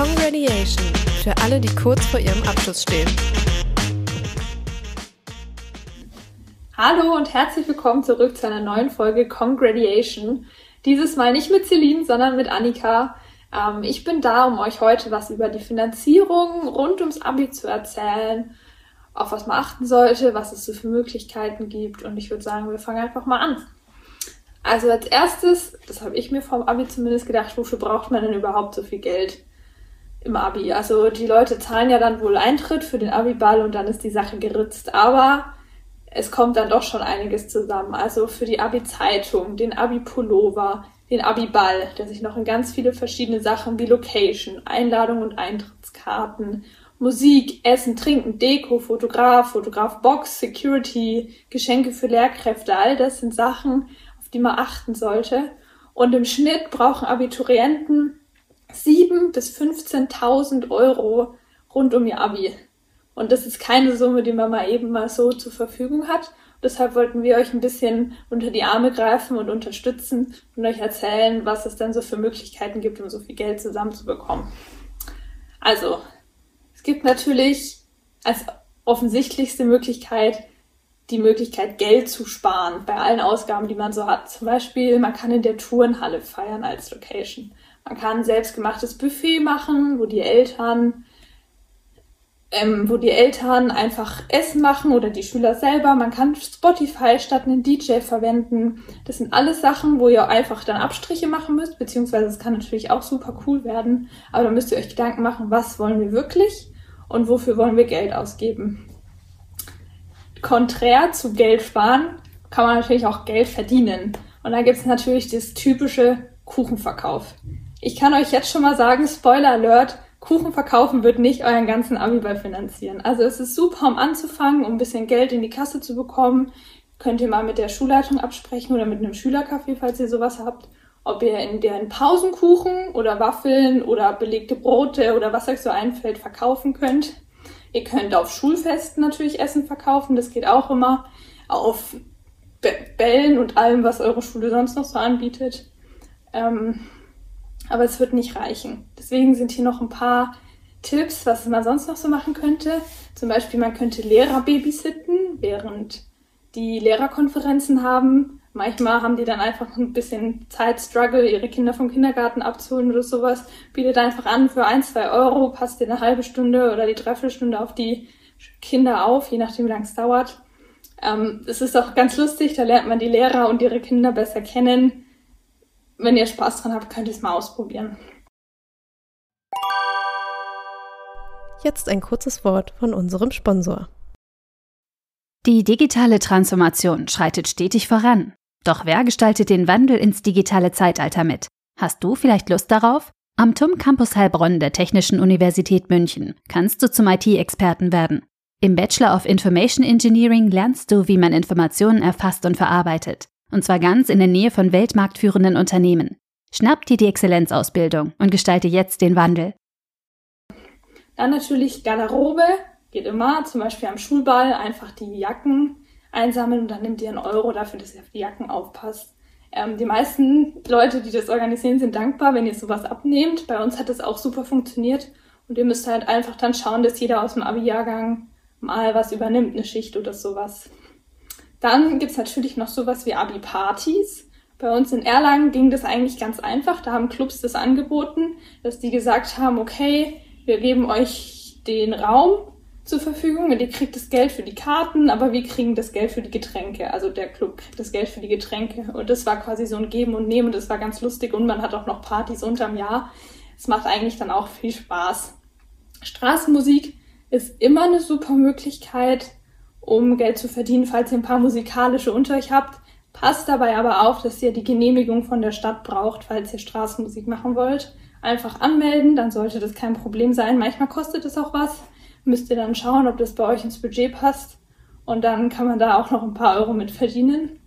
Congratulation für alle, die kurz vor ihrem Abschluss stehen. Hallo und herzlich willkommen zurück zu einer neuen Folge Congratulation. Dieses Mal nicht mit Celine, sondern mit Annika. Ähm, ich bin da, um euch heute was über die Finanzierung rund ums Abi zu erzählen, auf was man achten sollte, was es so für Möglichkeiten gibt. Und ich würde sagen, wir fangen einfach mal an. Also als erstes, das habe ich mir vom Abi zumindest gedacht, wofür braucht man denn überhaupt so viel Geld im Abi? Also die Leute zahlen ja dann wohl Eintritt für den Abi-Ball und dann ist die Sache geritzt. Aber es kommt dann doch schon einiges zusammen. Also für die Abi-Zeitung, den Abi-Pullover, den Abi-Ball, der sich noch in ganz viele verschiedene Sachen wie Location, Einladung und Eintrittskarten, Musik, Essen, Trinken, Deko, Fotograf, Fotograf-Box, Security, Geschenke für Lehrkräfte, all das sind Sachen, die man achten sollte. Und im Schnitt brauchen Abiturienten 7.000 bis 15.000 Euro rund um ihr Abi. Und das ist keine Summe, die man mal eben mal so zur Verfügung hat. Deshalb wollten wir euch ein bisschen unter die Arme greifen und unterstützen und euch erzählen, was es denn so für Möglichkeiten gibt, um so viel Geld zusammenzubekommen. Also, es gibt natürlich als offensichtlichste Möglichkeit die Möglichkeit, Geld zu sparen bei allen Ausgaben, die man so hat. Zum Beispiel, man kann in der Turnhalle feiern als Location. Man kann selbstgemachtes Buffet machen, wo die Eltern, ähm, wo die Eltern einfach Essen machen oder die Schüler selber. Man kann Spotify statt einen DJ verwenden. Das sind alles Sachen, wo ihr einfach dann Abstriche machen müsst, beziehungsweise es kann natürlich auch super cool werden. Aber da müsst ihr euch Gedanken machen, was wollen wir wirklich und wofür wollen wir Geld ausgeben konträr zu Geld sparen kann man natürlich auch Geld verdienen. Und da gibt es natürlich das typische Kuchenverkauf. Ich kann euch jetzt schon mal sagen, Spoiler Alert, Kuchen verkaufen wird nicht euren ganzen Abiball finanzieren. Also es ist super, um anzufangen, um ein bisschen Geld in die Kasse zu bekommen. Könnt ihr mal mit der Schulleitung absprechen oder mit einem Schülercafé, falls ihr sowas habt, ob ihr in deren Pausenkuchen oder Waffeln oder belegte Brote oder was euch so einfällt verkaufen könnt. Ihr könnt auf Schulfesten natürlich Essen verkaufen, das geht auch immer. Auf Bällen und allem, was eure Schule sonst noch so anbietet. Ähm, aber es wird nicht reichen. Deswegen sind hier noch ein paar Tipps, was man sonst noch so machen könnte. Zum Beispiel, man könnte Lehrer babysitten, während die Lehrerkonferenzen haben. Manchmal haben die dann einfach ein bisschen Zeitstruggle, ihre Kinder vom Kindergarten abzuholen oder sowas. Bietet einfach an, für ein, zwei Euro passt ihr eine halbe Stunde oder die Dreiviertelstunde auf die Kinder auf, je nachdem, wie lange es dauert. Ähm, es ist auch ganz lustig, da lernt man die Lehrer und ihre Kinder besser kennen. Wenn ihr Spaß dran habt, könnt ihr es mal ausprobieren. Jetzt ein kurzes Wort von unserem Sponsor. Die digitale Transformation schreitet stetig voran. Doch wer gestaltet den Wandel ins digitale Zeitalter mit? Hast du vielleicht Lust darauf? Am TUM Campus Heilbronn der Technischen Universität München kannst du zum IT-Experten werden. Im Bachelor of Information Engineering lernst du, wie man Informationen erfasst und verarbeitet. Und zwar ganz in der Nähe von weltmarktführenden Unternehmen. Schnapp dir die Exzellenzausbildung und gestalte jetzt den Wandel. Dann natürlich Garderobe, geht immer, zum Beispiel am Schulball einfach die Jacken einsammeln und dann nimmt ihr einen Euro dafür, dass ihr auf die Jacken aufpasst. Ähm, die meisten Leute, die das organisieren, sind dankbar, wenn ihr sowas abnehmt. Bei uns hat das auch super funktioniert und ihr müsst halt einfach dann schauen, dass jeder aus dem Abi-Jahrgang mal was übernimmt, eine Schicht oder sowas. Dann gibt's natürlich noch sowas wie Abi-Partys. Bei uns in Erlangen ging das eigentlich ganz einfach. Da haben Clubs das angeboten, dass die gesagt haben, okay, wir geben euch den Raum zur Verfügung und ihr kriegt das Geld für die Karten, aber wir kriegen das Geld für die Getränke. Also der Club kriegt das Geld für die Getränke. Und das war quasi so ein Geben und Nehmen und das war ganz lustig und man hat auch noch Partys unterm Jahr. Es macht eigentlich dann auch viel Spaß. Straßenmusik ist immer eine super Möglichkeit, um Geld zu verdienen, falls ihr ein paar musikalische unter euch habt. Passt dabei aber auf, dass ihr die Genehmigung von der Stadt braucht, falls ihr Straßenmusik machen wollt. Einfach anmelden, dann sollte das kein Problem sein. Manchmal kostet es auch was müsst ihr dann schauen, ob das bei euch ins Budget passt. Und dann kann man da auch noch ein paar Euro mit verdienen.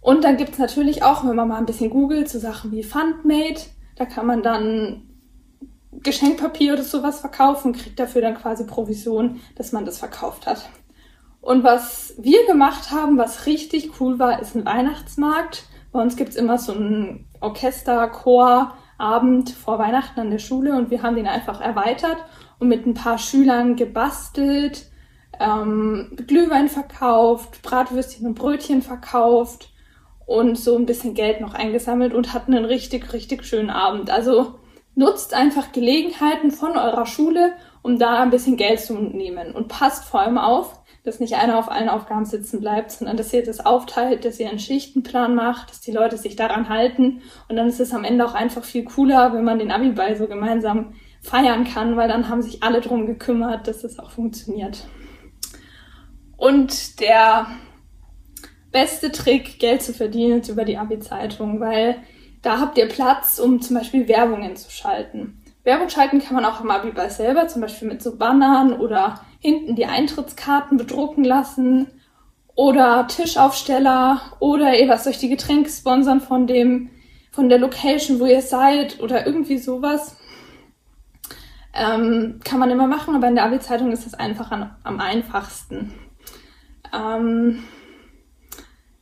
Und dann gibt's natürlich auch, wenn man mal ein bisschen googelt, so Sachen wie Fundmate. Da kann man dann Geschenkpapier oder sowas verkaufen, kriegt dafür dann quasi Provision, dass man das verkauft hat. Und was wir gemacht haben, was richtig cool war, ist ein Weihnachtsmarkt. Bei uns gibt's immer so ein Orchester, Chor, Abend vor Weihnachten an der Schule und wir haben den einfach erweitert und mit ein paar Schülern gebastelt, ähm, Glühwein verkauft, Bratwürstchen und Brötchen verkauft und so ein bisschen Geld noch eingesammelt und hatten einen richtig, richtig schönen Abend. Also nutzt einfach Gelegenheiten von eurer Schule, um da ein bisschen Geld zu nehmen und passt vor allem auf, dass nicht einer auf allen Aufgaben sitzen bleibt, sondern dass ihr das aufteilt, dass ihr einen Schichtenplan macht, dass die Leute sich daran halten und dann ist es am Ende auch einfach viel cooler, wenn man den Abiball so gemeinsam feiern kann, weil dann haben sich alle drum gekümmert, dass das auch funktioniert. Und der beste Trick, Geld zu verdienen, ist über die Abi-Zeitung, weil da habt ihr Platz, um zum Beispiel Werbungen zu schalten. Werbung schalten kann man auch im Abiball selber, zum Beispiel mit so Bannern oder hinten die Eintrittskarten bedrucken lassen oder Tischaufsteller oder ihr lasst euch die Getränke sponsern von dem, von der Location, wo ihr seid oder irgendwie sowas. Ähm, kann man immer machen, aber in der Abi-Zeitung ist das einfach an, am einfachsten. Ähm,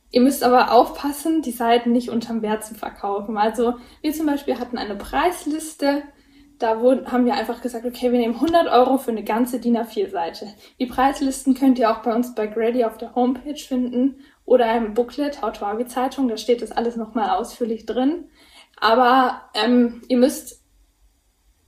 ihr müsst aber aufpassen, die Seiten nicht unterm Wert zu verkaufen. Also wir zum Beispiel hatten eine Preisliste, da wurden, haben wir einfach gesagt, okay, wir nehmen 100 Euro für eine ganze DIN A4-Seite. Die Preislisten könnt ihr auch bei uns bei Grady auf der Homepage finden oder im Booklet, Autoavi Zeitung, da steht das alles nochmal ausführlich drin. Aber ähm, ihr müsst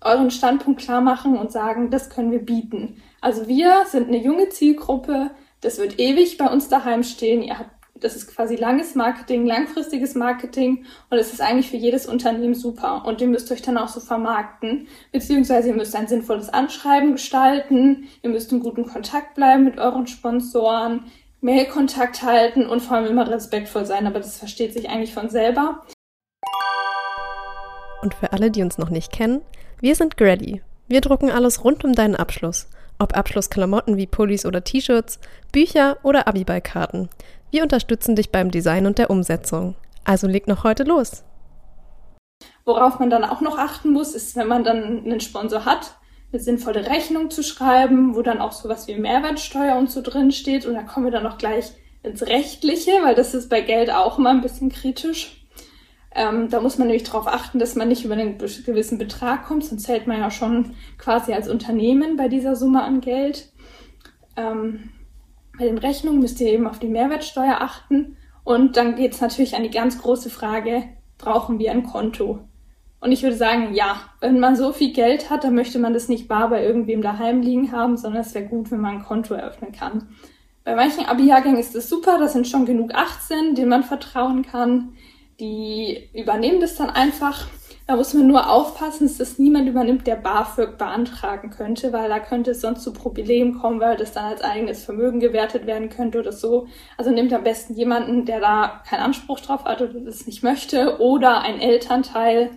euren Standpunkt klar machen und sagen, das können wir bieten. Also wir sind eine junge Zielgruppe, das wird ewig bei uns daheim stehen. Ihr habt, das ist quasi langes Marketing, langfristiges Marketing und es ist eigentlich für jedes Unternehmen super. Und ihr müsst euch dann auch so vermarkten, beziehungsweise ihr müsst ein sinnvolles Anschreiben gestalten, ihr müsst in guten Kontakt bleiben mit euren Sponsoren, Mailkontakt halten und vor allem immer respektvoll sein, aber das versteht sich eigentlich von selber. Und für alle, die uns noch nicht kennen, wir sind Grady. Wir drucken alles rund um deinen Abschluss. Ob Abschlussklamotten wie Pullis oder T-Shirts, Bücher oder Abiballkarten. Wir unterstützen dich beim Design und der Umsetzung. Also leg noch heute los. Worauf man dann auch noch achten muss, ist, wenn man dann einen Sponsor hat, eine sinnvolle Rechnung zu schreiben, wo dann auch sowas wie Mehrwertsteuer und so drin steht. Und da kommen wir dann auch gleich ins Rechtliche, weil das ist bei Geld auch immer ein bisschen kritisch. Ähm, da muss man nämlich darauf achten, dass man nicht über einen gewissen Betrag kommt, sonst zählt man ja schon quasi als Unternehmen bei dieser Summe an Geld. Ähm, bei den Rechnungen müsst ihr eben auf die Mehrwertsteuer achten. Und dann geht es natürlich an die ganz große Frage, brauchen wir ein Konto? Und ich würde sagen, ja, wenn man so viel Geld hat, dann möchte man das nicht bar bei irgendwem daheim liegen haben, sondern es wäre gut, wenn man ein Konto eröffnen kann. Bei manchen Abi-Jahrgängen ist das super, da sind schon genug 18, denen man vertrauen kann die übernehmen das dann einfach. Da muss man nur aufpassen, dass das niemand übernimmt, der BAföG beantragen könnte, weil da könnte es sonst zu Problemen kommen, weil das dann als eigenes Vermögen gewertet werden könnte oder so. Also nehmt am besten jemanden, der da keinen Anspruch drauf hat oder das nicht möchte oder ein Elternteil.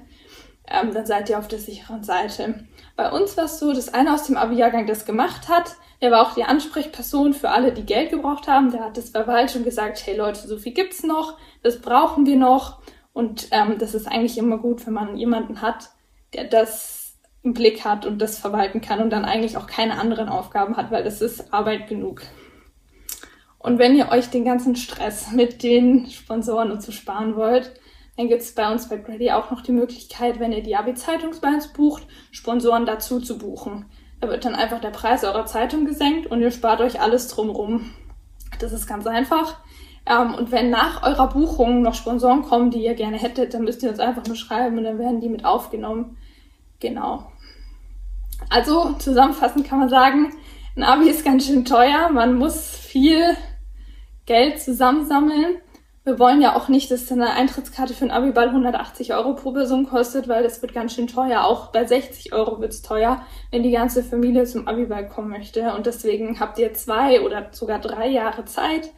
Ähm, dann seid ihr auf der sicheren Seite. Bei uns war es so, dass einer aus dem Abi-Jahrgang das gemacht hat. Der war auch die Ansprechperson für alle, die Geld gebraucht haben. Der hat das verwaltet und gesagt, hey Leute, so viel gibt's noch das brauchen wir noch. Und ähm, das ist eigentlich immer gut, wenn man jemanden hat, der das im Blick hat und das verwalten kann und dann eigentlich auch keine anderen Aufgaben hat, weil das ist Arbeit genug. Und wenn ihr euch den ganzen Stress mit den Sponsoren und so sparen wollt, dann gibt es bei uns bei Grady auch noch die Möglichkeit, wenn ihr die AB-Zeitungsbands bucht, Sponsoren dazu zu buchen. Da wird dann einfach der Preis eurer Zeitung gesenkt und ihr spart euch alles drumrum. Das ist ganz einfach. Ähm, und wenn nach eurer Buchung noch Sponsoren kommen, die ihr gerne hättet, dann müsst ihr uns einfach nur schreiben und dann werden die mit aufgenommen. Genau. Also zusammenfassend kann man sagen, ein Abi ist ganz schön teuer. Man muss viel Geld zusammensammeln. Wir wollen ja auch nicht, dass eine Eintrittskarte für ein Abiball 180 Euro pro Person kostet, weil das wird ganz schön teuer. Auch bei 60 Euro wird's teuer, wenn die ganze Familie zum Abiball kommen möchte. Und deswegen habt ihr zwei oder sogar drei Jahre Zeit,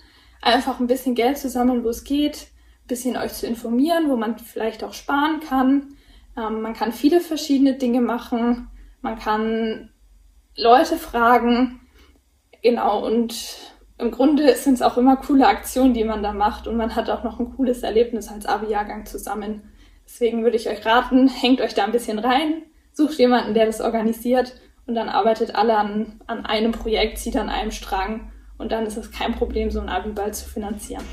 einfach ein bisschen Geld zu sammeln, wo es geht, ein bisschen euch zu informieren, wo man vielleicht auch sparen kann. Ähm, man kann viele verschiedene Dinge machen. Man kann Leute fragen. Genau, und im Grunde sind es auch immer coole Aktionen, die man da macht und man hat auch noch ein cooles Erlebnis als Abi-Jahrgang zusammen. Deswegen würde ich euch raten, hängt euch da ein bisschen rein, sucht jemanden, der das organisiert und dann arbeitet alle an, an einem Projekt, zieht an einem Strang und dann ist es kein Problem, so einen Abiball zu finanzieren.